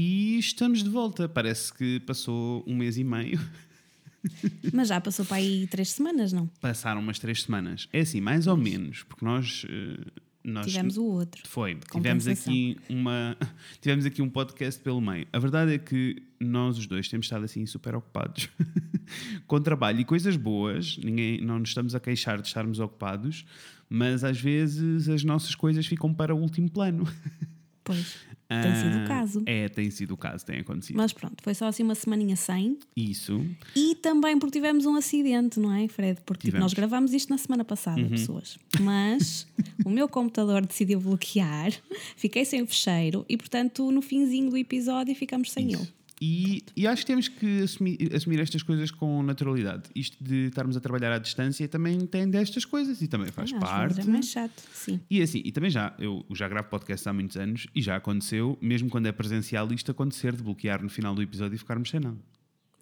E estamos de volta. Parece que passou um mês e meio. Mas já passou para aí três semanas, não? Passaram umas três semanas. É assim, mais ou menos, porque nós. eh, nós Tivemos o outro. Foi, tivemos aqui, uma, tivemos aqui um podcast pelo meio. A verdade é que nós os dois temos estado assim super ocupados com trabalho e coisas boas. Ninguém, não nos estamos a queixar de estarmos ocupados, mas às vezes as nossas coisas ficam para o último plano. Pois, tem sido Ah, o caso. É, tem sido o caso, tem acontecido. Mas pronto, foi só assim uma semaninha sem. Isso. E também porque tivemos um acidente, não é, Fred? Porque tipo. Uhum. nós gravámos isto na semana passada, pessoas. Mas o meu computador decidiu bloquear, fiquei sem o fecheiro e, portanto, no finzinho do episódio ficamos sem ele. E, e acho que temos que assumir, assumir estas coisas com naturalidade. Isto de estarmos a trabalhar à distância também tem destas coisas e também faz Ah, parte. é mais chato, sim. E assim, e também já, eu já gravo podcast há muitos anos e já aconteceu, mesmo quando é presencial, isto acontecer de bloquear no final do episódio e ficarmos sem nada.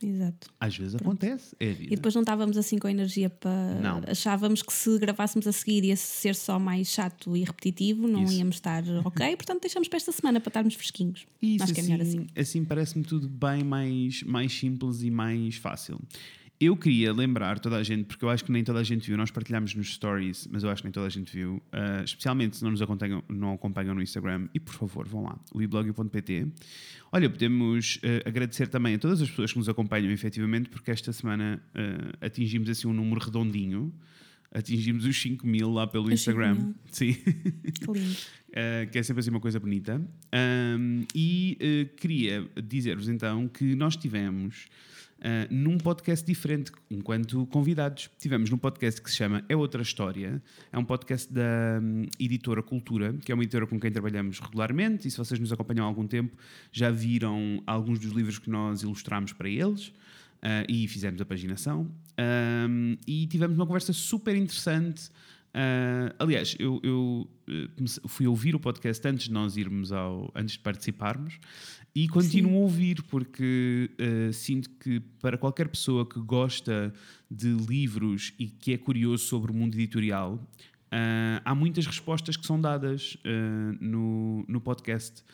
Exato. Às vezes acontece, é E depois não estávamos assim com energia para. Não. Achávamos que se gravássemos a seguir ia ser só mais chato e repetitivo, não Isso. íamos estar ok, portanto deixamos para esta semana para estarmos fresquinhos. Isso, Acho que é melhor assim. Assim parece-me tudo bem mais, mais simples e mais fácil. Eu queria lembrar toda a gente, porque eu acho que nem toda a gente viu, nós partilhámos nos stories, mas eu acho que nem toda a gente viu, ah, especialmente se não nos acompanham, não acompanham no Instagram, e por favor vão lá, weblog.pt. Olha, podemos ah, agradecer também a todas as pessoas que nos acompanham efetivamente, porque esta semana ah, atingimos assim um número redondinho, atingimos os 5 mil lá pelo Os 5 Instagram. Sim. Que lindo. Uh, que é sempre assim uma coisa bonita. Um, e uh, queria dizer-vos então que nós tivemos uh, num podcast diferente, enquanto convidados. Tivemos num podcast que se chama É Outra História. É um podcast da hum, editora Cultura, que é uma editora com quem trabalhamos regularmente. E se vocês nos acompanham há algum tempo, já viram alguns dos livros que nós ilustramos para eles. Uh, e fizemos a paginação. Um, e tivemos uma conversa super interessante. Uh, aliás, eu, eu, comecei- fui ouvir o podcast antes de nós irmos ao. antes de participarmos e continuo a ouvir porque uh, sinto que para qualquer pessoa que gosta de livros e que é curioso sobre o mundo editorial, uh, há muitas respostas que são dadas uh, no, no podcast.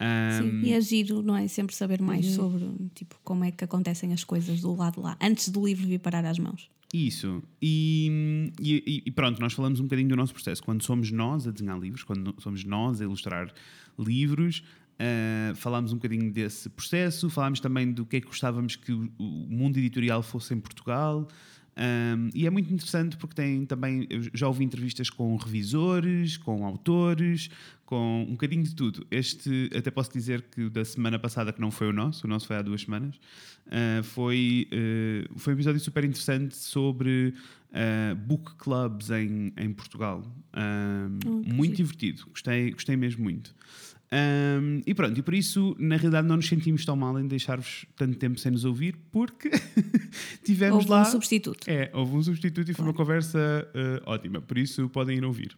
Um, Sim, e é giro, não é? Sempre saber mais Uhum. sobre tipo, como é que acontecem as coisas do lado lá, antes do livro vir parar às mãos. Isso. E, e- e pronto, nós falamos um bocadinho do nosso processo. Quando somos nós a desenhar livros, quando somos nós a ilustrar livros, ah, falámos um bocadinho desse processo, falámos também do que é que gostávamos que o, o mundo editorial fosse em Portugal. Um, e é muito interessante porque tem também, eu já ouvi entrevistas com revisores, com autores, com um bocadinho de tudo. Este, até posso dizer que da semana passada, que não foi o nosso, o nosso foi há duas semanas, uh, foi, uh, foi um episódio super interessante sobre uh, book clubs em, em Portugal. Um, Oh, muito giro. divertido, gostei, gostei mesmo muito. Um, e pronto, e por isso, na realidade, não nos sentimos tão mal em deixar-vos tanto tempo sem nos ouvir, porque tivemos Houve lá. um substituto. É, houve um substituto e foi uma conversa eh, ótima, por isso podem ir ouvir.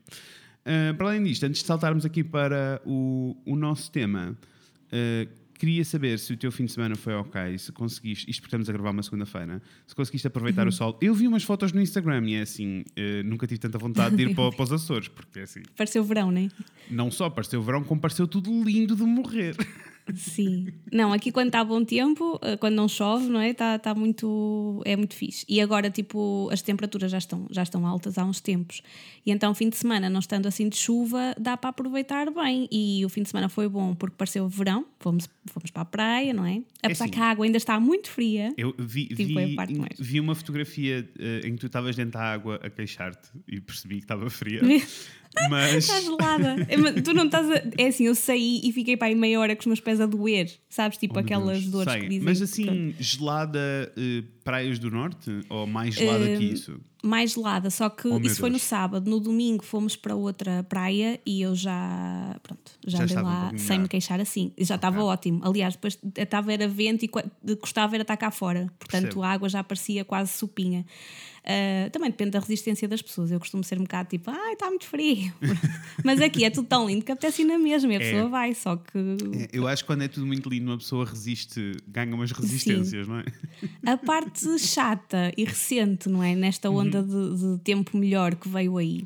Eh, para além disto, antes de saltarmos aqui para o, o nosso tema, eh, queria saber se o teu fim de semana foi ok, se conseguiste, isto porque estamos a gravar uma segunda-feira, se conseguiste aproveitar Uhum. o sol. Eu vi umas fotos no Instagram e é assim, eh, nunca tive tanta vontade de ir para, para os Açores, porque é assim, Pareceu verão, não é? não só pareceu verão, como pareceu tudo lindo de morrer. Sim. Não, aqui quando está bom tempo, eh, quando não chove, não é? Está tá muito. É muito fixe. E agora, tipo, as temperaturas já estão, já estão altas há uns tempos. E então, fim de semana, não estando assim de chuva, dá para aproveitar bem. E o fim de semana foi bom porque pareceu verão, fomos, fomos para a praia, não é? Apesar assim. que a água ainda está muito fria. Eu vi, Tipo, vi, é vi uma fotografia eh, em que tu estavas dentro da água a queixar-te e percebi que estava fria. Mas. Está gelada. É, tu não estás a... É assim, eu saí e fiquei para aí meia hora com os meus pés a doer. Sabes? Tipo Oh, aquelas Deus, dores sei. que dizem. Mas que- assim, gelada eh, praias do norte? Ou mais gelada que isso? mais gelada, só que Oh, isso foi no sábado. No domingo fomos para outra praia e eu já, pronto, já, Já andei um lá pouquinho sem me queixar assim. Já estava ótimo. Aliás, depois estava era vento e gostava era estar cá fora. Portanto, Percebo. a água já parecia quase supinha. Ah, também depende da resistência das pessoas. Eu costumo ser um bocado tipo, ai, está muito frio. Mas aqui é tudo tão lindo que apetece ir na mesma e a pessoa vai, só que É, Eu acho que quando é tudo muito lindo, uma pessoa resiste, ganha umas resistências, não é? a parte chata e recente, não é? Nesta Uhum. onda de, de tempo melhor que veio aí.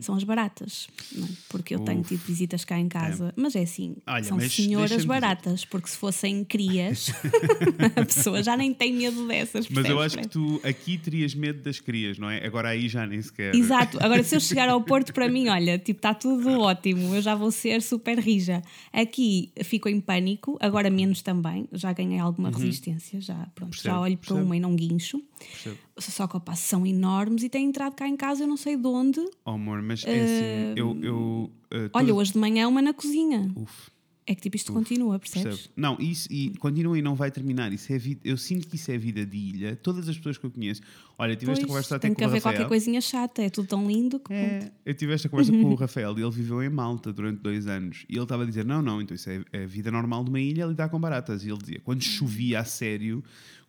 São as baratas. é? Porque eu tenho Uf. tido visitas cá em casa, mas é assim, Olha, são senhoras deixa-me dizer- baratas, porque se fossem crias, a pessoa já nem tem medo dessas. Mas eu acho que tu aqui terias medo das crias, não é? Agora aí já nem sequer. Exato. Agora, se eu chegar ao Porto, para mim, olha, tipo, está tudo ótimo, eu já vou ser super rija. Aqui fico em pânico, agora menos também, já ganhei alguma resistência, já, pronto, Uhum. Percebo, já olho para percebo. uma e não guincho. Percebo. Só que opa, são enormes e têm entrado cá em casa, eu não sei de onde. Oh, amor, mas é assim, eu. eu uh, Olha, hoje de manhã uma na cozinha. Uf, É que tipo isto continua, percebes? percebo. Não, isso e continua e não vai terminar. Isso é vida, eu sinto que isso é vida de ilha. Todas as pessoas que eu conheço. Olha, tive esta Pois, conversa até tem com que o haver Rafael. qualquer coisinha chata, é tudo tão lindo que É, eu tive esta conversa com o Rafael e ele viveu em Malta durante dois anos. E ele estava a dizer: Não, não, então isso é, é a vida normal de uma ilha é lidar com baratas. E ele dizia: Quando chovia a sério,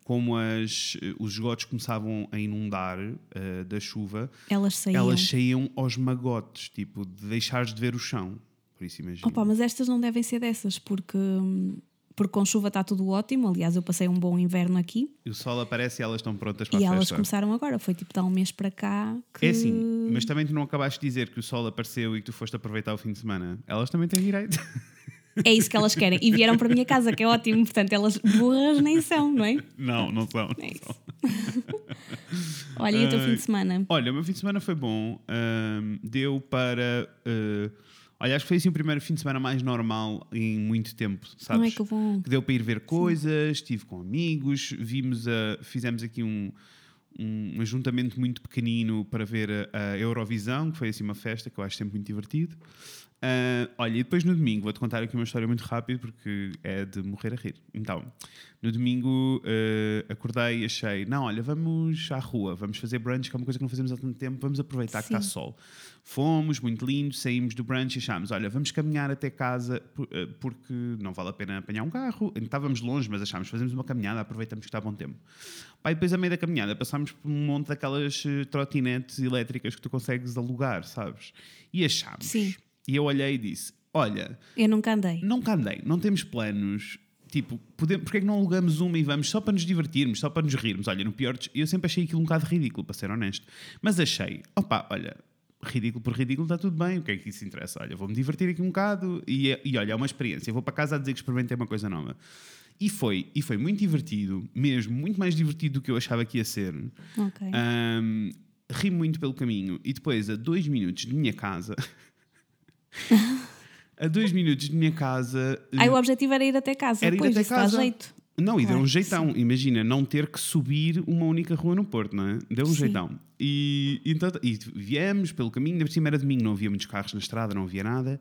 como as, eh, os esgotos começavam a inundar eh, da chuva, elas saíam. elas saíam aos magotes, tipo, de deixares de ver o chão. Por isso imagina. Opa, mas estas não devem ser dessas, porque, porque com chuva está tudo ótimo. Aliás, eu passei um bom inverno aqui E o sol aparece e elas estão prontas para e a elas festa. começaram agora. Foi tipo de há um mês para cá que. É assim, mas também tu não acabaste de dizer que o sol apareceu e que tu foste aproveitar o fim de semana. Elas também têm direito. É isso que elas querem. E vieram para a minha casa, que é ótimo. Portanto, elas burras nem são, não é? Não, não são. É não isso. são. Olha, e o teu fim de semana? Olha, o meu fim de semana foi bom. Ahm, deu para. ah, olha, acho que foi assim o primeiro fim de semana mais normal em muito tempo, sabes? Não é que bom. que deu para ir ver coisas, estive com amigos, vimos a, fizemos aqui um, um ajuntamento muito pequenino para ver a, a Eurovisão, que foi assim uma festa que eu acho sempre muito divertido. Ah, olha, e depois no domingo, vou-te contar aqui uma história muito rápida porque é de morrer a rir. Então, no domingo ah, acordei e achei, não, olha, vamos à rua, vamos fazer brunch, que é uma coisa que não fazemos há tanto tempo, vamos aproveitar que está Sim. sol. Fomos, muito lindo, saímos do brunch e achámos, olha, vamos caminhar até casa eh, porque não vale a pena apanhar um carro. Estávamos longe, mas achámos, fazemos uma caminhada, aproveitamos que está bom tempo. Pai, depois a meio da caminhada passámos por um monte daquelas trotinetes elétricas que tu consegues alugar, sabes? E achámos. Sim. E eu olhei e disse, olha, Eu nunca andei. nunca andei, não temos planos. Tipo, podemos, porque é que não alugamos uma e vamos só para nos divertirmos, só para nos rirmos? Olha, no pior, eu sempre achei aquilo um bocado ridículo, para ser honesto. Mas achei, opa, olha, ridículo por ridículo está tudo bem, o que é que isso interessa? Olha, vou-me divertir aqui um bocado e, é- e olha, é uma experiência. Eu vou para casa a dizer que experimentei uma coisa nova. E foi, e foi muito divertido, mesmo, muito mais divertido do que eu achava que ia ser. Ok. Ahm, ri muito pelo caminho e depois, a dois minutos de minha casa. a dois minutos de minha casa. Aí o objetivo era ir até casa. Era ir pois, até isso casa. dá jeito. Não, e deu Claro, um jeitão. Imagina, não ter que subir uma única rua no Porto, não é? Deu um Sim. jeitão. E, então, e viemos pelo caminho, ainda por cima era domingo, não havia muitos carros na estrada, não havia nada.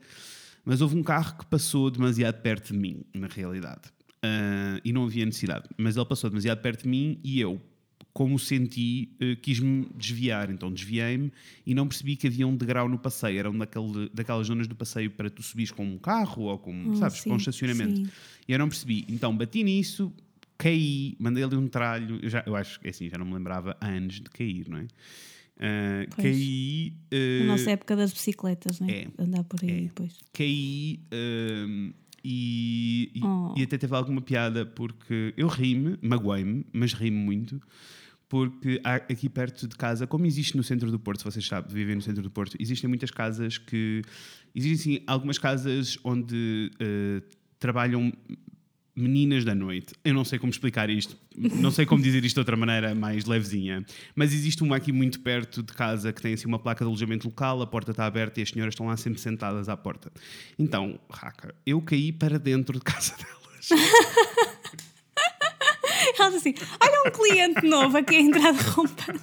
Mas houve um carro que passou demasiado perto de mim, na realidade. Ah, e não havia necessidade. Mas ele passou demasiado perto de mim e eu, como senti, eh, quis-me desviar. Então desviei-me e não percebi que havia um degrau no passeio. Era um daquele, daquelas zonas do passeio para tu subires com um carro ou com, Hum, sabes, com um sim, estacionamento. sim. E eu não percebi. Então bati nisso, caí, mandei ali um tralho. Eu, já, eu acho que assim, já não me lembrava há anos de cair, não é? Pois. caí. ah, Na nossa época das bicicletas, né? é. Andar por aí É. depois. caí ahm, e, e, Oh. e até teve alguma piada porque eu ri-me, magoei-me, mas ri-me muito. Porque aqui perto de casa, como existe no centro do Porto, vocês sabem, vivem no centro do Porto, existem muitas casas que. Existem sim, algumas casas onde eh, trabalham meninas da noite. Eu não sei como explicar isto, não sei como dizer isto de outra maneira mais levezinha, mas existe uma aqui muito perto de casa que tem assim uma placa de alojamento local, a porta está aberta e as senhoras estão lá sempre sentadas à porta. Então, raca, eu caí para dentro de casa delas. Ela disse assim: olha um cliente novo aqui a entrar rompendo.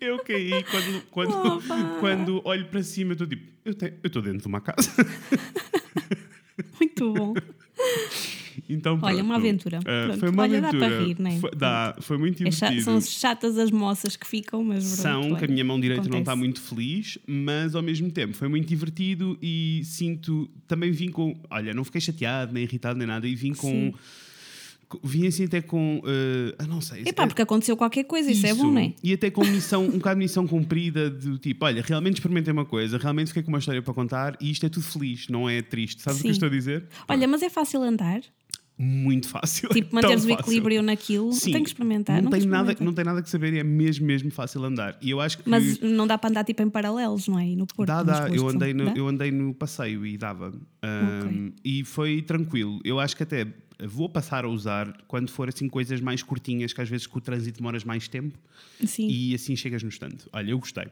Eu caí quando, quando, Opa. quando olho para cima, eu estou tipo, eu estou dentro de uma casa. Muito bom. Então, Olha, uma aventura. Pronto. foi uma Olha, dá aventura. para rir, não é? Foi, dá, foi muito É cha- divertido. são chatas as moças que ficam, mas pronto, São, que a olha, minha mão direita não está acontece. muito feliz, mas ao mesmo tempo foi muito divertido e sinto. Também vim com. Olha, não fiquei chateado, nem irritado, nem nada, e vim com. Sim. Vim assim até com. eh, ah, não sei. Epá, porque aconteceu qualquer coisa, isso, é bom, não é? E até com missão, um bocado de missão cumprida do tipo, olha, realmente experimentei uma coisa, realmente fiquei com uma história para contar e isto é tudo feliz, não é triste. Sabes o que eu Sim. estou a dizer? Olha, mas é fácil andar? muito fácil. Tipo, manteres o equilíbrio naquilo, Sim, tem que experimentar. Não, nunca tem nada, não tem nada que saber e é mesmo, mesmo fácil andar. E eu acho que. Mas não dá para andar tipo em paralelos, não é? E no Porto. Dá, dá. Eu andei, no, dá? eu andei no passeio e dava. Um, E foi tranquilo. Eu acho que até vou passar a usar quando for assim coisas mais curtinhas, que às vezes com o trânsito demoras mais tempo Sim. e assim chegas no estante. Olha, eu gostei.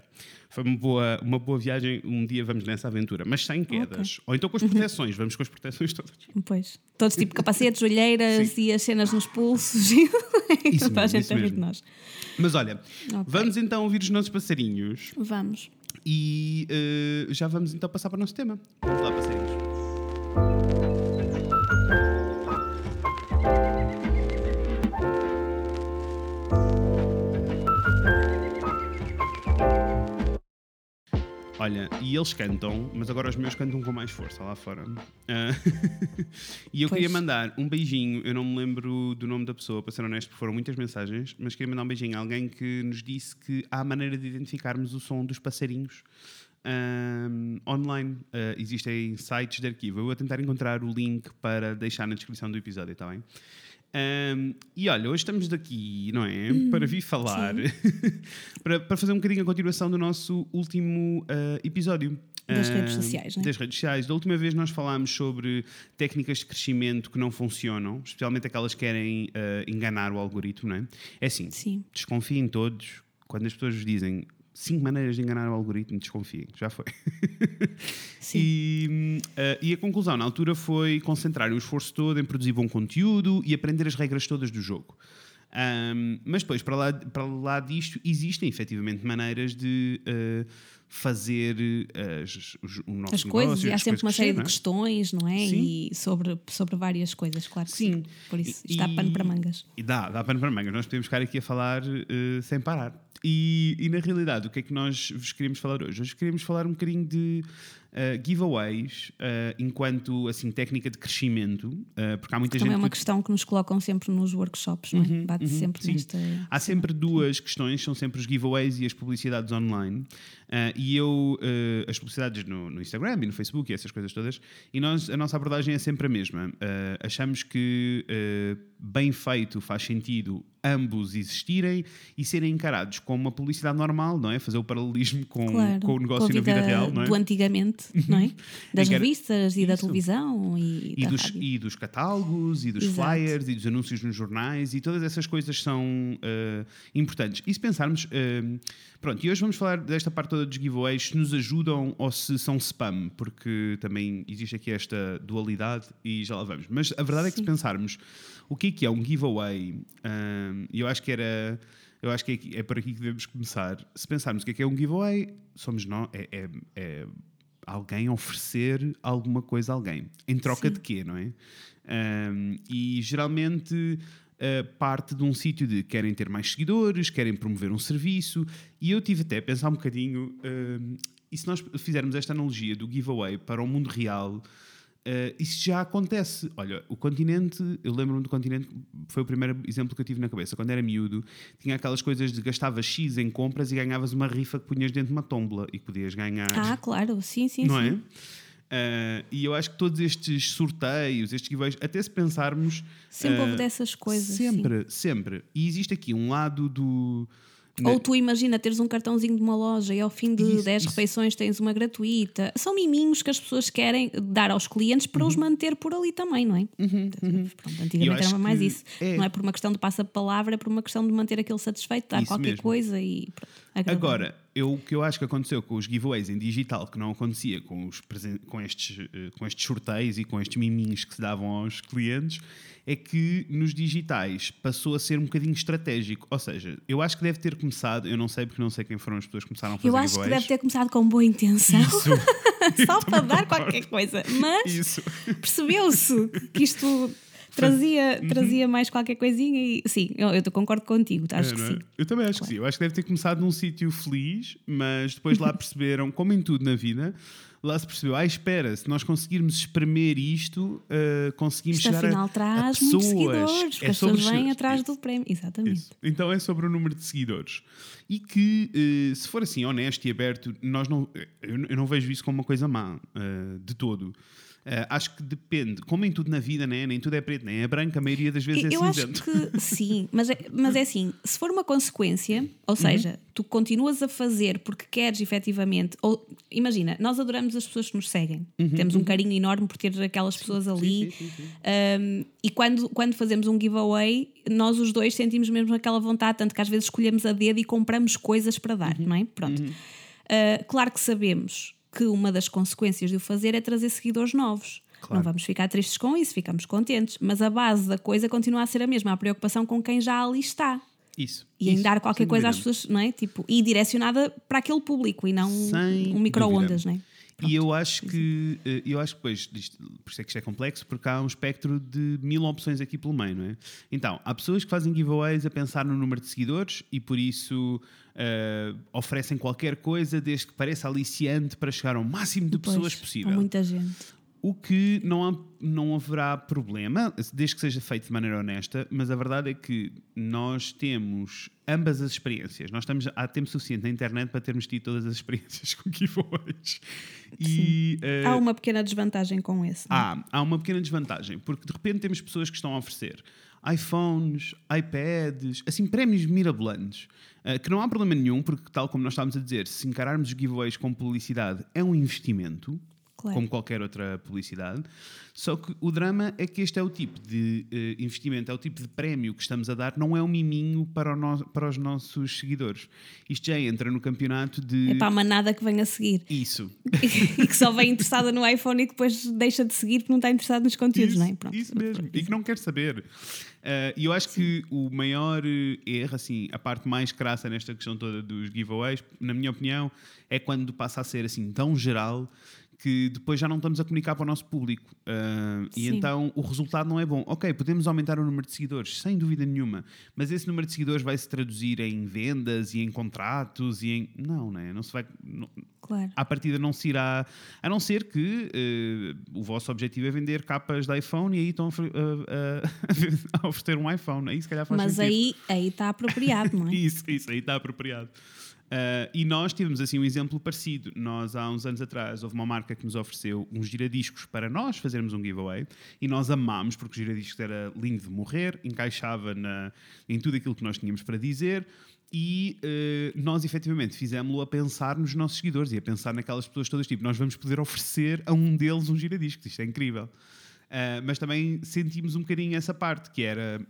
Foi uma boa, uma boa viagem. Um dia vamos nessa aventura, mas sem quedas. Ou então com as proteções. Vamos com as proteções todas. Pois. Todos tipo capacetes, olheiras Sim. e as cenas nos pulsos. e Isso toda a mesmo, gente isso mesmo. de nós. Mas olha, Ok. vamos então ouvir os nossos passarinhos Vamos. e eh, já vamos então passar para o nosso tema. Vamos lá, passarinhos. Olha, e eles cantam, mas agora os meus cantam com mais força lá fora. Ah, e eu Pois. queria mandar um beijinho, eu não me lembro do nome da pessoa, para ser honesto, porque foram muitas mensagens, mas queria mandar um beijinho a alguém que nos disse que há maneira de identificarmos o som dos passarinhos ahm, online. Ah, existem sites de arquivo. Eu vou tentar encontrar o link para deixar na descrição do episódio, está bem? Ahm, e olha, hoje estamos daqui, não é? para vir falar, para, para fazer um bocadinho a continuação do nosso último ah, episódio. Das Ah, redes sociais, não é? Das redes sociais. Da última vez nós falámos sobre técnicas de crescimento que não funcionam, especialmente aquelas que querem ah, enganar o algoritmo, não é? É assim, Sim. desconfiem todos. Quando as pessoas dizem cinco maneiras de enganar o algoritmo, desconfiem. Já foi. Sim. E, ah, e a conclusão na altura foi concentrar o esforço todo em produzir bom conteúdo e aprender as regras todas do jogo. Ahm, mas depois, para lá, para lá disto, existem efetivamente maneiras de ah, fazer ah, as, os, o nosso As coisas, negócio, e há sempre coisas uma série de crescer, questões, não é? Sim. E sobre, sobre várias coisas, claro que sim. Sim. Por isso, E- está pano para mangas. E dá, dá pano para mangas. Nós podemos ficar aqui a falar eh, sem parar. E, e, na realidade, o que é que nós vos queríamos falar hoje? Hoje queríamos falar um bocadinho de eh, giveaways eh, enquanto assim, técnica de crescimento, eh, porque há muita Também gente é uma que questão que nos colocam sempre nos workshops, não é? Bate sempre sim. nesta. Há sempre duas questões, são sempre os giveaways e as publicidades online. E eu, as publicidades no, no Instagram e no Facebook e essas coisas todas, e nós, a nossa abordagem é sempre a mesma. Achamos que bem feito faz sentido ambos existirem e serem encarados como uma publicidade normal, não é? Fazer o paralelismo com, Claro, com o negócio com na vida real, não é? do antigamente, não é? Das revistas e da Isso. televisão e, E da dos, e dos catálogos, e dos Exato. flyers, e dos anúncios nos jornais, e todas essas coisas são eh, importantes. E se pensarmos, eh, pronto, e hoje vamos falar desta parte toda dos giveaways, se nos ajudam ou se são spam, porque também existe aqui esta dualidade e já lá vamos. Mas a verdade é que se Sim. pensarmos o que é que é um giveaway, e eu acho que era. Eu acho que é, é por aqui que devemos começar. Se pensarmos o que é que é um giveaway, somos nós, é, é- é alguém oferecer alguma coisa a alguém. Em troca Sim. de quê, não é? Um, e geralmente uh, parte de um sítio de querem ter mais seguidores, querem promover um serviço. E eu tive até a pensar um bocadinho, um, e se nós fizermos esta analogia do giveaway para o mundo real, Uh, isso já acontece. Olha, o continente, eu lembro-me do continente, foi o primeiro exemplo que eu tive na cabeça. Quando era miúdo, tinha aquelas coisas de gastavas X em compras e ganhavas uma rifa que punhas dentro de uma tombola e que podias ganhar. Ah, claro, sim, sim, não sim. é? Uh, e eu acho que todos estes sorteios, estes giveaways, até se pensarmos. Sempre uh, houve dessas coisas. sim. Sempre, sempre. E existe aqui um lado do. Ou tu imagina teres um cartãozinho de uma loja e ao fim de Isso, 10 isso. refeições tens uma gratuita. São miminhos que as pessoas querem dar aos clientes para Uhum. os manter por ali também, não é? Pronto, Eu antigamente acho era mais isso. é. Não é por uma questão de passa-palavra, é por uma questão de manter aquele satisfeito, dar Isso qualquer mesmo. coisa e pronto. Agora, eu, o que eu acho que aconteceu com os giveaways em digital, que não acontecia com, os com, estes, eh, com estes sorteios e com estes miminhos que se davam aos clientes, é que nos digitais passou a ser um bocadinho estratégico. Ou seja, eu acho que deve ter começado, eu não sei porque não sei quem foram as pessoas que começaram a fazer Eu acho que deve ter começado com boa intenção, só para dar qualquer coisa. Mas percebeu-se que isto trazia, Uhum. trazia mais qualquer coisinha e sim, eu, eu concordo contigo, acho É, que é? sim. Eu também acho que sim. Eu acho que deve ter começado num sítio feliz, mas depois lá perceberam, como em tudo na vida, lá se percebeu, ah, espera, se nós conseguirmos espremer isto, uh, conseguimos Isto chegar a- afinal a, traz pessoas. muitos seguidores, É as pessoas vêm atrás do prémio. Exatamente. Isso. Então é sobre o número de seguidores. E que, eh, se for assim, honesto e aberto, nós não, eu, eu não vejo isso como uma coisa má, eh, de todo. Uh, acho que depende, como em tudo na vida, né? nem tudo é preto, nem é branco, a maioria das vezes é eu cinzento. acho que sim, mas é, mas é assim: se for uma consequência, ou seja, uhum. tu continuas a fazer porque queres efetivamente, ou imagina, nós adoramos as pessoas que nos seguem, uhum. temos um uhum. carinho enorme por ter aquelas pessoas ali, sim, sim, sim, um, e quando, quando fazemos um giveaway, nós os dois sentimos mesmo aquela vontade, tanto que às vezes escolhemos a dedo e compramos coisas para dar, uhum. não é? Pronto. Uh, claro que sabemos que uma das consequências de o fazer é trazer seguidores novos. Claro. Não vamos ficar tristes com isso, ficamos contentes. Mas a base da coisa continua a ser a mesma, a preocupação com quem já ali está. Isso. E isso, em dar qualquer coisa às pessoas, não é? Tipo, e direcionada para aquele público e não sem um micro-ondas, não é? Pronto. E eu acho que, eh, eu acho que depois, por isso é que isto é complexo, porque há um espectro de mil opções aqui pelo meio, não é? Então, há pessoas que fazem giveaways a pensar no número de seguidores e por isso uh, oferecem qualquer coisa desde que pareça aliciante para chegar ao máximo de pois, pessoas possível. muita gente. O que não, há, não haverá problema, desde que seja feito de maneira honesta, mas a verdade é que nós temos ambas as experiências. Nós estamos há tempo suficiente na internet para termos tido todas as experiências com giveaways. E, uh, há uma pequena desvantagem com esse. É? Há, há uma pequena desvantagem, porque de repente temos pessoas que estão a oferecer iPhones, iPads, assim, prémios mirabolantes, uh, que não há problema nenhum, porque, tal como nós estávamos a dizer, se encararmos os giveaways com publicidade, é um investimento claro. como qualquer outra publicidade. Só que o drama é que este é o tipo de uh, investimento, é o tipo de prémio que estamos a dar, não é um miminho para, no, para os nossos seguidores. Isto já entra no campeonato de. É para a manada que vem a seguir. Isso. e que só vem interessada no iPhone e depois deixa de seguir porque não está interessado nos conteúdos, isso, não é? Pronto. Isso mesmo. E que não quer saber. Uh, e eu acho Sim. que o maior eh, erro, assim, a parte mais crassa nesta questão toda dos giveaways, na minha opinião, é quando passa a ser assim tão geral que depois já não estamos a comunicar para o nosso público. Uh, e então o resultado não é bom. Ok, podemos aumentar o número de seguidores, sem dúvida nenhuma, mas esse número de seguidores vai se traduzir em vendas e em contratos e em. Não, né? não se vai. Não, claro. À partida não se irá. A não ser que uh, o vosso objetivo é vender capas de iPhone e aí estão a, a, a oferecer um iPhone. Aí se calhar faz Mas sentido. aí está apropriado, não é? isso, isso, aí está apropriado. Uh, e nós tivemos assim um exemplo parecido. Nós, há uns anos atrás, houve uma marca que nos ofereceu uns giradiscos para nós fazermos um giveaway e nós amámos, porque o giradiscos era lindo de morrer, encaixava na, em tudo aquilo que nós tínhamos para dizer. E uh, nós efetivamente fizemos-lo a pensar nos nossos seguidores e a pensar naquelas pessoas todas, tipo, nós vamos poder oferecer a um deles um giradiscos, isto é incrível. Uh, mas também sentimos um bocadinho essa parte, que era,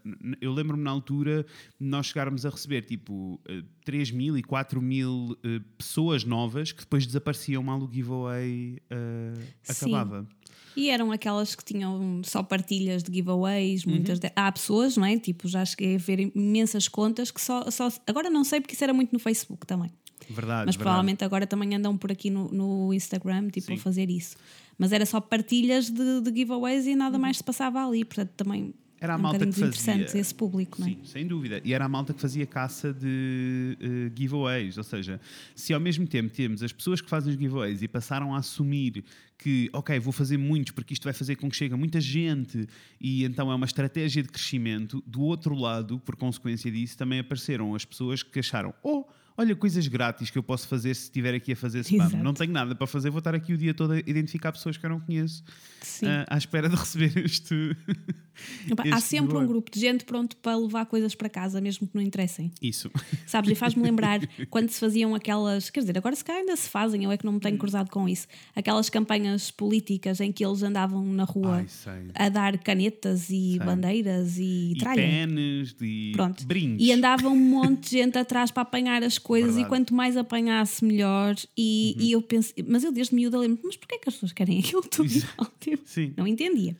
eu lembro-me na altura, nós chegarmos a receber tipo uh, 3 mil e 4 mil uh, pessoas novas que depois desapareciam mal o giveaway uh, acabava. E eram aquelas que tinham só partilhas de giveaways, muitas uhum. de... há pessoas, não é? Tipo, já cheguei a ver imensas contas que só, só. Agora não sei porque isso era muito no Facebook também. Verdade, Mas verdade. provavelmente agora também andam por aqui no, no Instagram, tipo, Sim. a fazer isso. Mas era só partilhas de, de giveaways e nada uhum. mais se passava ali. Portanto, também era a é um malta que fazia esse público, não é? Sim, sem dúvida. E era a malta que fazia caça de uh, giveaways. Ou seja, se ao mesmo tempo temos as pessoas que fazem os giveaways e passaram a assumir que, ok, vou fazer muitos porque isto vai fazer com que chegue muita gente e então é uma estratégia de crescimento, do outro lado, por consequência disso, também apareceram as pessoas que acharam, oh olha, coisas grátis que eu posso fazer se estiver aqui a fazer spam. Exato. Não tenho nada para fazer, vou estar aqui o dia todo a identificar pessoas que eu não conheço uh, à espera de receber este. Este há sempre um grupo de gente pronto para levar coisas para casa, mesmo que não interessem. Isso. Sabes, e faz-me lembrar quando se faziam aquelas. Quer dizer, agora se calhar ainda se fazem, eu é que não me tenho cruzado com isso. Aquelas campanhas políticas em que eles andavam na rua Ai, a dar canetas e sei. bandeiras e, e tralha. Penes, e pronto. brindes. E andava um monte de gente atrás para apanhar as coisas Verdade. e quanto mais apanhasse, melhor. E, uhum. e eu penso, mas eu desde miúda lembro, mas porquê que as pessoas querem aquilo tudo? Tipo, Sim. Não entendia.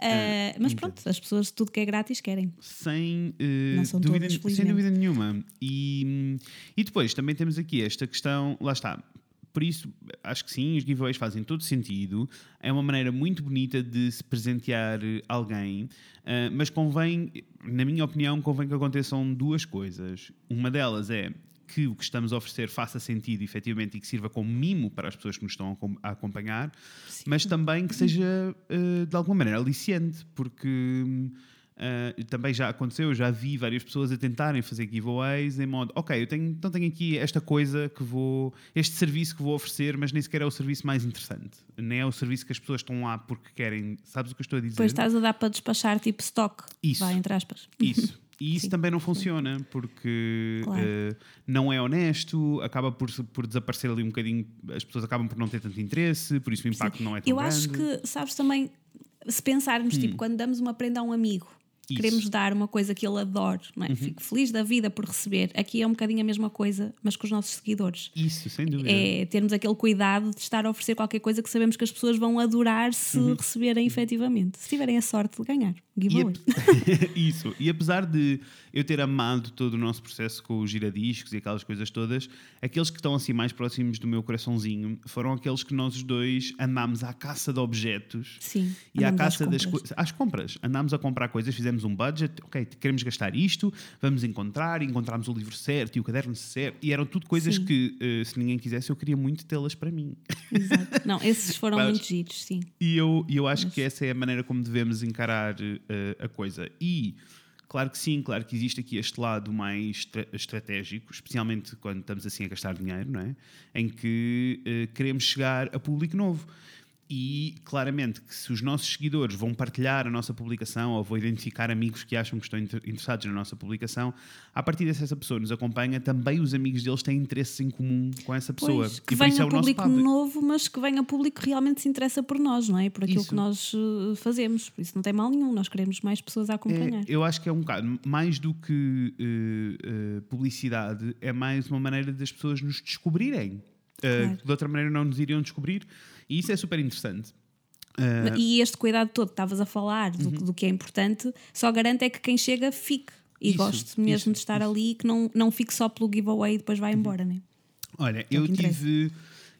Uh, mas pronto, as pessoas tudo que é grátis querem. Sem, uh, dúvida, todas, sem dúvida nenhuma. E, e depois também temos aqui esta questão, lá está. Por isso, acho que sim, os giveaways fazem todo sentido. É uma maneira muito bonita de se presentear alguém, uh, mas convém, na minha opinião, convém que aconteçam duas coisas. Uma delas é que o que estamos a oferecer faça sentido efetivamente e que sirva como mimo para as pessoas que nos estão a acompanhar, Sim. mas também que seja uh, de alguma maneira aliciante, porque Uh, também já aconteceu, eu já vi várias pessoas a tentarem fazer giveaways em modo, ok, eu tenho, então tenho aqui esta coisa que vou, este serviço que vou oferecer, mas nem sequer é o serviço mais interessante. Nem é o serviço que as pessoas estão lá porque querem. Sabes o que eu estou a dizer? Depois estás a dar para despachar tipo stock. Isso. Vai, entre aspas. Isso. E isso Sim, também não funciona porque Claro. uh, não é honesto, acaba por, por desaparecer ali um bocadinho, as pessoas acabam por não ter tanto interesse, por isso o impacto não é tão Eu grande. Hum. acho que, sabes, também, se pensarmos, tipo, quando damos uma prenda a um amigo. Queremos dar uma coisa que ele adore, não é? Fico feliz da vida por receber. Aqui é um bocadinho a mesma coisa, mas com os nossos seguidores. Isso, sem dúvida. É termos aquele cuidado de estar a oferecer qualquer coisa que sabemos que as pessoas vão adorar se receberem efetivamente. Se tiverem a sorte de ganhar. Uhum. E Giveaway. ap- Isso. E apesar de eu ter amado todo o nosso processo com os giradiscos e aquelas coisas todas, aqueles que estão assim mais próximos do meu coraçãozinho foram aqueles que nós os dois andámos à caça de objetos. Sim. E à caça das coisas. Às compras. Andámos a comprar coisas, fizemos um budget, ok, queremos gastar isto, vamos encontrar, encontramos o livro certo e o caderno certo. E eram tudo coisas Sim. que, eh, se ninguém quisesse, eu queria muito tê-las para mim. Exato. Não, esses foram Mas- muito giros, sim. E eu, eu acho que essa é a maneira como devemos encarar eh, a coisa. E, claro que sim, claro que existe aqui este lado mais estra- estratégico, especialmente quando estamos assim a gastar dinheiro, não é? Em que eh, queremos chegar a público novo. E claramente que se os nossos seguidores vão partilhar a nossa publicação ou vão identificar amigos que acham que estão inter- interessados na nossa publicação, a partir dessa essa pessoa nos acompanha, também os amigos deles têm interesses em comum com essa pessoa. Pois, que e venha é público novo, mas que venha público que realmente se interessa por nós, não é? Por aquilo Isso. que nós eh, fazemos. Por isso não tem mal nenhum, nós queremos mais pessoas a acompanhar. É, eu acho que é um bocado mais do que eh, eh, publicidade, é mais uma maneira das pessoas nos descobrirem. Eh, Claro. de outra maneira não nos iriam descobrir. E isso é super interessante. Eh, E este cuidado todo que estavas a falar do, do que é importante, só garante é que quem chega fique. E Isso, goste mesmo isso, de estar ali, que não, não fique só pelo giveaway e depois vai embora, né? Olha, é eu tive.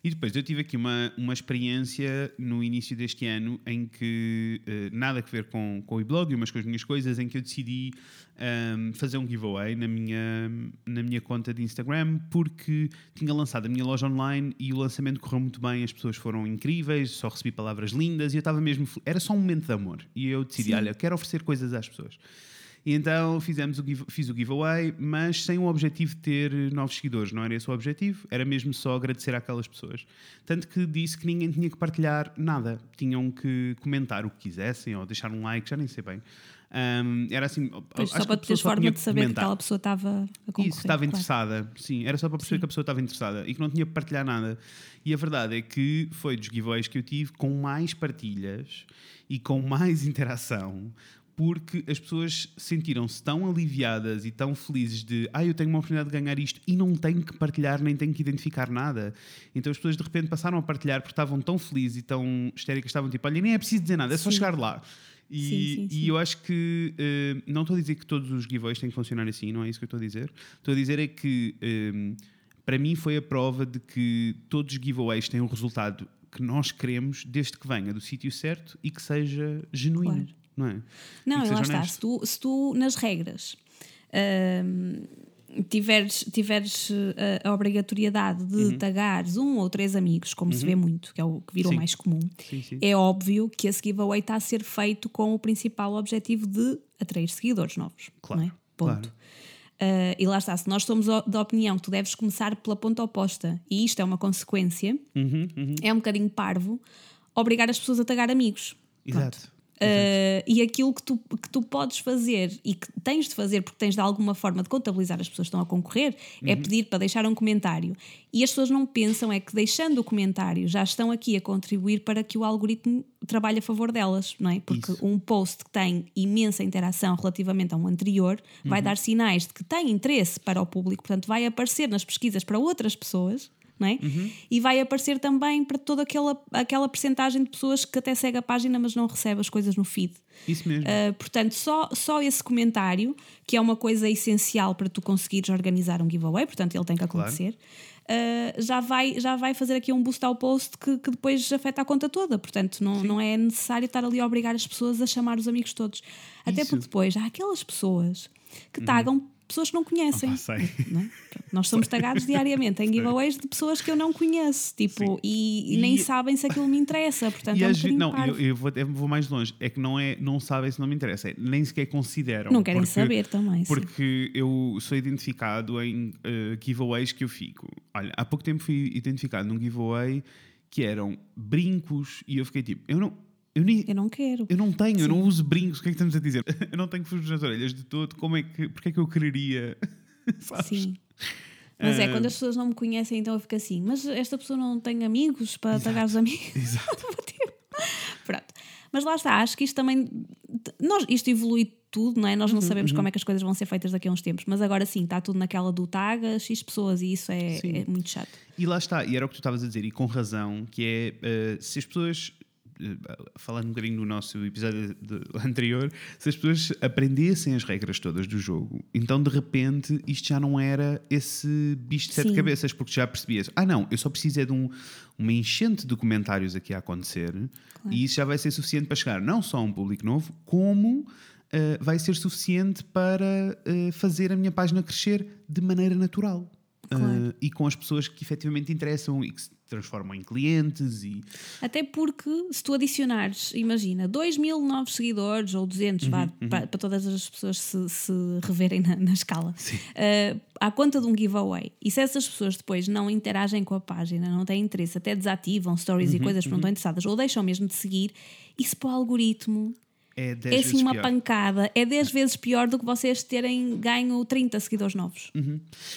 E depois eu tive aqui uma, uma experiência no início deste ano em que, eh, nada a ver com, com o e-blog, mas com as minhas coisas, em que eu decidi ahm, fazer um giveaway na minha, na minha conta de Instagram porque tinha lançado a minha loja online e o lançamento correu muito bem, as pessoas foram incríveis, só recebi palavras lindas e eu estava mesmo. Era só um momento de amor. E eu decidi, Sim. olha, quero oferecer coisas às pessoas. E então fizemos o give- fiz o giveaway, mas sem o objetivo de ter novos seguidores. Não era esse o objetivo, era mesmo só agradecer àquelas pessoas. Tanto que disse que ninguém tinha que partilhar nada. Tinham que comentar o que quisessem ou deixar um like, já nem sei bem. Ahm, era assim. Pois, só que para teres forma de que saber que comentar. aquela pessoa estava a concorrer. Isso, estava claro. interessada. Sim, era só para perceber Sim. que a pessoa estava interessada e que não tinha que partilhar nada. E a verdade é que foi dos giveaways que eu tive com mais partilhas e com mais interação. Porque as pessoas sentiram-se tão aliviadas e tão felizes de ah, eu tenho uma oportunidade de ganhar isto e não tenho que partilhar nem tenho que identificar nada. Então as pessoas de repente passaram a partilhar porque estavam tão felizes e tão histéricas, estavam tipo, olha, nem é preciso dizer nada, é só Sim. chegar lá. E, Sim, sim, e eu acho que eh, não estou a dizer que todos os giveaways têm que funcionar assim, não é isso que eu estou a dizer. Estou a dizer é que eh, para mim foi a prova de que todos os giveaways têm o resultado que nós queremos, desde que venha do sítio certo e que seja genuíno, Claro. Não é? Não, E lá está. Se tu, se tu, nas regras, hum, tiveres, tiveres eh, a obrigatoriedade de Uhum. tagares um ou três amigos, como se vê muito, que é o que virou Sim. mais comum, Sim, sim. é óbvio que esse giveaway está a ser feito com o principal objetivo de atrair seguidores novos. Claro, Não é? Ponto. claro. Uh, e lá está, se nós somos da opinião que tu deves começar pela ponta oposta e isto é uma consequência, Uhum, uhum. é um bocadinho parvo obrigar as pessoas a tagar amigos. Exato. Uh, e aquilo que tu, que tu podes fazer e que tens de fazer porque tens de alguma forma de contabilizar as pessoas que estão a concorrer é Uhum. pedir para deixar um comentário. E as pessoas não pensam é que deixando o comentário já estão aqui a contribuir para que o algoritmo trabalhe a favor delas, não é? Porque Isso. um post que tem imensa interação relativamente a um anterior Uhum. vai dar sinais de que tem interesse para o público, portanto vai aparecer nas pesquisas para outras pessoas. Não é? Uhum. E vai aparecer também para toda aquela, aquela percentagem de pessoas que até segue a página, mas não recebe as coisas no feed. Isso mesmo. Uh, portanto, só, só esse comentário, que é uma coisa essencial para tu conseguires organizar um giveaway, portanto, ele tem que Claro. acontecer, uh, já, vai, já vai fazer aqui um boost ao post que, que depois afeta a conta toda. Portanto, não, não é necessário estar ali a obrigar as pessoas a chamar os amigos todos. Até Isso. porque depois há aquelas pessoas que tagam pessoas que não conhecem. Ah, sei. não é? Nós somos tagados diariamente em giveaways de pessoas que eu não conheço, tipo, e, e nem E- sabem se aquilo me interessa. Portanto, E é um bocadinho não, eu, eu vou, eu vou mais longe. É que não, é, não sabem se não me interessa. É, nem sequer consideram. Não querem porque- saber também. sim. Porque eu sou identificado em eh, giveaways que eu fico. Olha, há pouco tempo fui identificado num giveaway que eram brincos e eu fiquei tipo, eu não, eu nem, Eu não quero. eu não tenho, eu não Sim. uso brincos, o que é que estamos a dizer? Eu não tenho fujos nas orelhas de todo, como é que, porque é que eu quereria? Sabes? Sim. Mas é Ah. quando as pessoas não me conhecem, então eu fico assim, mas esta pessoa não tem amigos para tagar os amigos. Exato. Pronto. Mas lá está, acho que isto também. Nós, isto evolui tudo, não é? Uhum, Nós não sabemos como é que as coisas vão ser feitas daqui a uns tempos, mas agora sim, está tudo naquela do tag X pessoas e isso é, Sim. é muito chato. E lá está, e era o que tu estavas a dizer, e com razão, que é eh, se as pessoas, falando um bocadinho do nosso episódio de- anterior, se as pessoas aprendessem as regras todas do jogo, então de repente isto já não era esse bicho de sete Sim. cabeças, porque já percebias, ah não, eu só preciso é de um, uma enchente de comentários aqui a acontecer, e isso já vai ser suficiente para chegar não só a um público novo, como. eh, vai ser suficiente para eh, fazer a minha página crescer de maneira natural. Claro. Uh, e com as pessoas que efetivamente interessam e que se transformam em clientes e Até porque, se tu adicionares, imagina, 2 mil novos seguidores ou 200, vá, Uhum, para, para todas as pessoas se, se reverem na, na escala, eh, à conta de um giveaway. E se essas pessoas depois não interagem com a página, não têm interesse, até desativam stories Uhum, e coisas porque não estão interessadas, ou deixam mesmo de seguir, isso para o algoritmo é 10 é vezes assim uma pior. pancada, é 10 vezes pior do que vocês terem ganho 30 seguidores novos.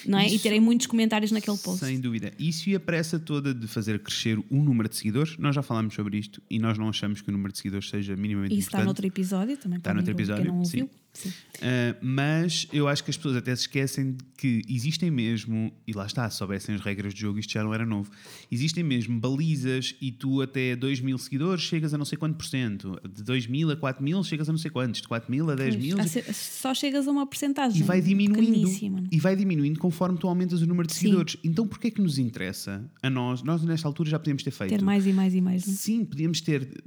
Não é? E Uhum. Isso- terem muitos comentários naquele post. Sem dúvida. Isso e a pressa toda de fazer crescer o número de seguidores, nós já falámos sobre isto e nós não achamos que o número de seguidores seja minimamente E isso está importante. noutro episódio também. Está noutro episódio, sim. Sim. Uh, mas eu acho que as pessoas até se esquecem de que existem mesmo, e lá está, se soubessem as regras de jogo, isto já não era novo. Existem mesmo balizas e tu até 2 mil seguidores chegas a não sei quanto por cento. De 2 mil a 4 mil chegas a não sei quantos. De 4 mil a 10 mil. Só chegas a uma porcentagem. E vai diminuindo. pequeníssima. E vai diminuindo conforme tu aumentas o número de Sim. seguidores. Então porquê é que nos interessa a nós? Nós nesta altura já podíamos ter feito. Ter mais e mais e mais. não é? Sim, podíamos ter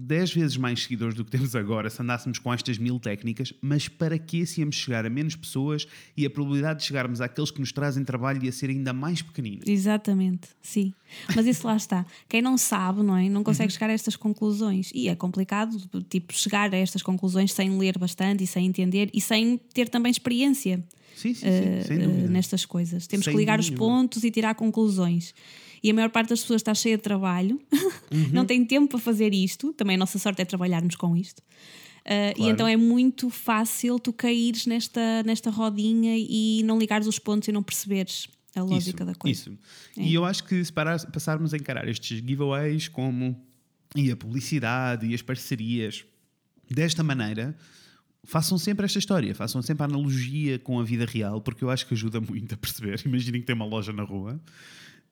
10 vezes mais seguidores do que temos agora se andássemos com estas mil técnicas, mas para que se íamos chegar a menos pessoas e a probabilidade de chegarmos àqueles que nos trazem trabalho ia ser ainda mais pequenina? Exatamente, sim. Mas isso lá está. Quem não sabe, não é? Não Uhum. consegue chegar a estas conclusões. E é complicado, tipo, chegar a estas conclusões sem ler bastante e sem entender e sem ter também experiência Sim, sim, sim, dúvida. nestas coisas. Temos Sem que ligar os pontos e tirar conclusões. E a maior parte das pessoas está cheia de trabalho, Uhum. não tem tempo para fazer isto. Também a nossa sorte é trabalharmos com isto. Uh, E Claro. então é muito fácil tu caíres nesta, nesta rodinha e não ligares os pontos e não perceberes a lógica da coisa. Isso. É. E eu acho que se parar- passarmos a encarar estes giveaways como e a publicidade e as parcerias desta maneira, façam sempre esta história, façam sempre a analogia com a vida real, porque eu acho que ajuda muito a perceber. Imaginem que tem uma loja na rua.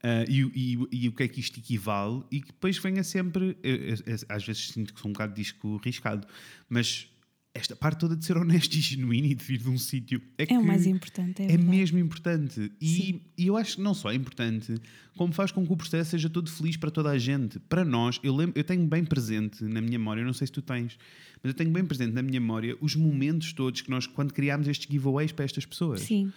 Ah, e, o- e e o que é que isto equivale, e que depois venha sempre. eu- eu- eu- às vezes sinto que sou um bocado disco riscado, mas esta parte toda de ser honesto e genuíno e de vir de um sítio é, É o mais importante. É, é mesmo importante. E, e eu acho que não só é importante, como faz com que o processo seja todo feliz para toda a gente. Para nós, eu, lembro, eu tenho bem presente na minha memória, eu não sei se tu tens, mas eu tenho bem presente na minha memória os momentos todos que nós, quando criámos estes giveaways para estas pessoas. Sim.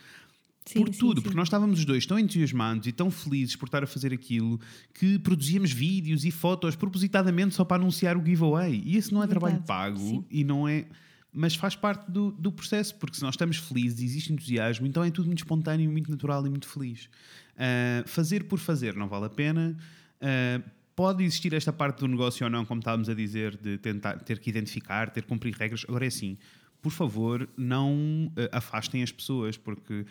Sim, por tudo, sim. porque nós estávamos os dois tão entusiasmados e tão felizes por estar a fazer aquilo que produzíamos vídeos e fotos propositadamente só para anunciar o giveaway. E isso não é trabalho Verdade, pago sim. e não é. Mas faz parte do, do processo, porque se nós estamos felizes existe entusiasmo, então é tudo muito espontâneo, muito natural e muito feliz. Ah, fazer por fazer não vale a pena. Ah, pode existir esta parte do negócio ou não, como estávamos a dizer, de tentar ter que identificar, ter que cumprir regras. Agora é assim, por favor, não ah, afastem as pessoas, porque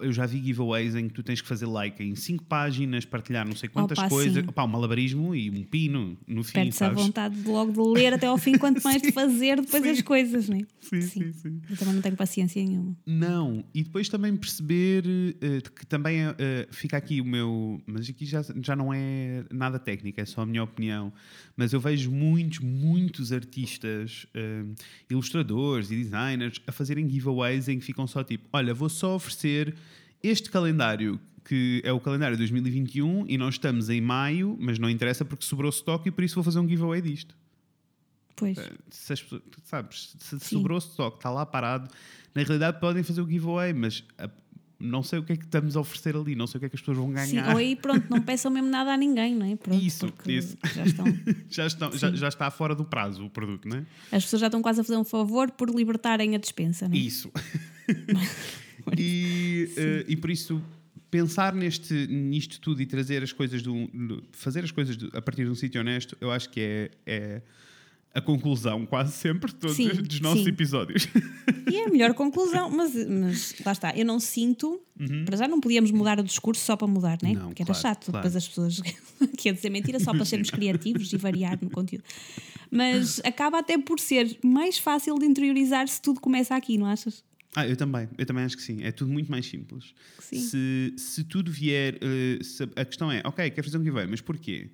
eu já vi giveaways em que tu tens que fazer like em cinco páginas, partilhar não sei quantas Opa, coisas. Opá, um malabarismo e um pino no fim, Perde-se a sabes? vontade de logo de ler até ao fim, quanto mais de fazer depois sim. as coisas, não é? Sim, sim, sim. Eu também não tenho paciência nenhuma. Não, e depois também perceber eh, que também eh, fica aqui o meu. Mas aqui já, já não é nada técnico, é só a minha opinião. Mas eu vejo muitos, muitos artistas, eh, ilustradores e designers a fazerem giveaways em que ficam só tipo: olha, vou só oferecer este calendário. Que é o calendário 2021 e nós estamos em maio, mas não interessa porque sobrou stock e por isso vou fazer um giveaway disto. Pois. Eh, Se as sabes, se sobrou stock, está lá parado, na realidade podem fazer o giveaway, mas ah, não sei o que é que estamos a oferecer ali, não sei o que é que as pessoas vão Sim, ganhar. ou aí pronto, não peçam mesmo nada a ninguém, não é? Pronto, Isso, isso. Já estão, já, estão, já, já está fora do prazo o produto, não é? as pessoas já estão quase a fazer um favor por libertarem a dispensa, não é? Isso. e, eh, e por isso pensar neste, nisto tudo e trazer as coisas do, fazer as coisas do- a partir de um sítio honesto, eu acho que é, é a conclusão quase sempre de todos Sim, os dos nossos sim. episódios. E é a melhor conclusão, mas, mas lá está, eu não sinto, para já não podíamos mudar o discurso só para mudar, né? Uhum. Não, porque era claro, chato, claro. depois as pessoas quer dizer mentira só para sermos criativos e variar no conteúdo. Mas acaba até por ser mais fácil de interiorizar se tudo começa aqui, não achas? Ah, eu também, eu também acho que sim. É tudo muito mais simples. Sim. Se, se tudo vier. eh, se a questão é, ok, quero fazer um giveaway, mas porquê?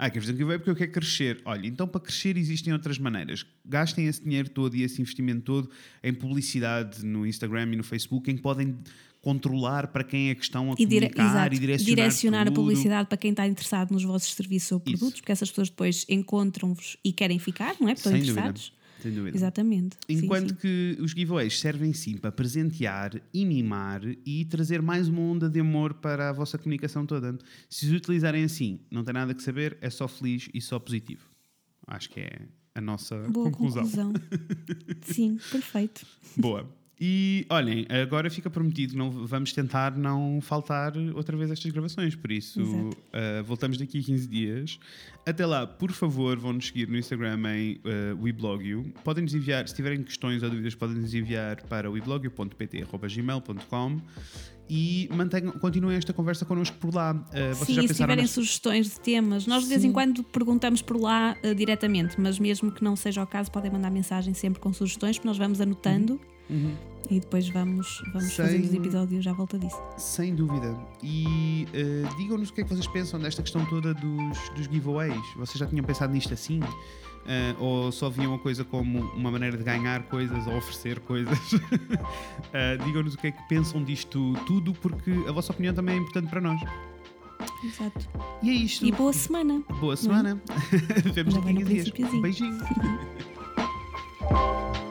Ah, quero fazer um giveaway porque eu quero crescer. Olha, então para crescer existem outras maneiras. Gastem esse dinheiro todo e esse investimento todo em publicidade no Instagram e no Facebook, em que podem controlar para quem é que estão a E, dire- comunicar exato, e direcionar, direcionar a tudo. publicidade para quem está interessado nos vossos serviços ou Isso. produtos, porque essas pessoas depois encontram-vos e querem ficar, não é? Porque estão Sem dúvida. Sem dúvida. Exatamente. Enquanto sim. que os giveaways servem sim para presentear e mimar e trazer mais uma onda de amor para a vossa comunicação toda. Se os utilizarem assim, não tem nada que saber, é só feliz e só positivo. Acho que é a nossa Boa conclusão. conclusão. sim, perfeito. Boa. E olhem, agora fica prometido, não, vamos tentar não faltar outra vez estas gravações, por isso uh, voltamos daqui a 15 dias. Até lá, por favor, vão-nos seguir no Instagram em uh, WeBlogYou. Podem-nos enviar, se tiverem questões ou dúvidas, podem-nos enviar para weblogyu.pt.gmail.com e mantenham, continuem esta conversa connosco por lá. Uh, vocês Sim, já e se tiverem nas- sugestões de temas, nós de vez em quando perguntamos por lá eh, diretamente, mas mesmo que não seja o caso, podem mandar mensagem sempre com sugestões, porque nós vamos anotando e depois vamos, vamos Uhum. Sem- fazendo os episódios à volta disso. Sem dúvida. E eh, digam-nos o que é que vocês pensam desta questão toda dos, dos giveaways. Vocês já tinham pensado nisto assim? Eh, ou só viam a coisa como uma maneira de ganhar coisas ou oferecer coisas? Eh, digam-nos o que é que pensam disto tudo, porque a vossa opinião também é importante para nós. Exato. E é isto. E boa semana! Boa semana. Vemos Já daqui a no 15 dias. Beijinho.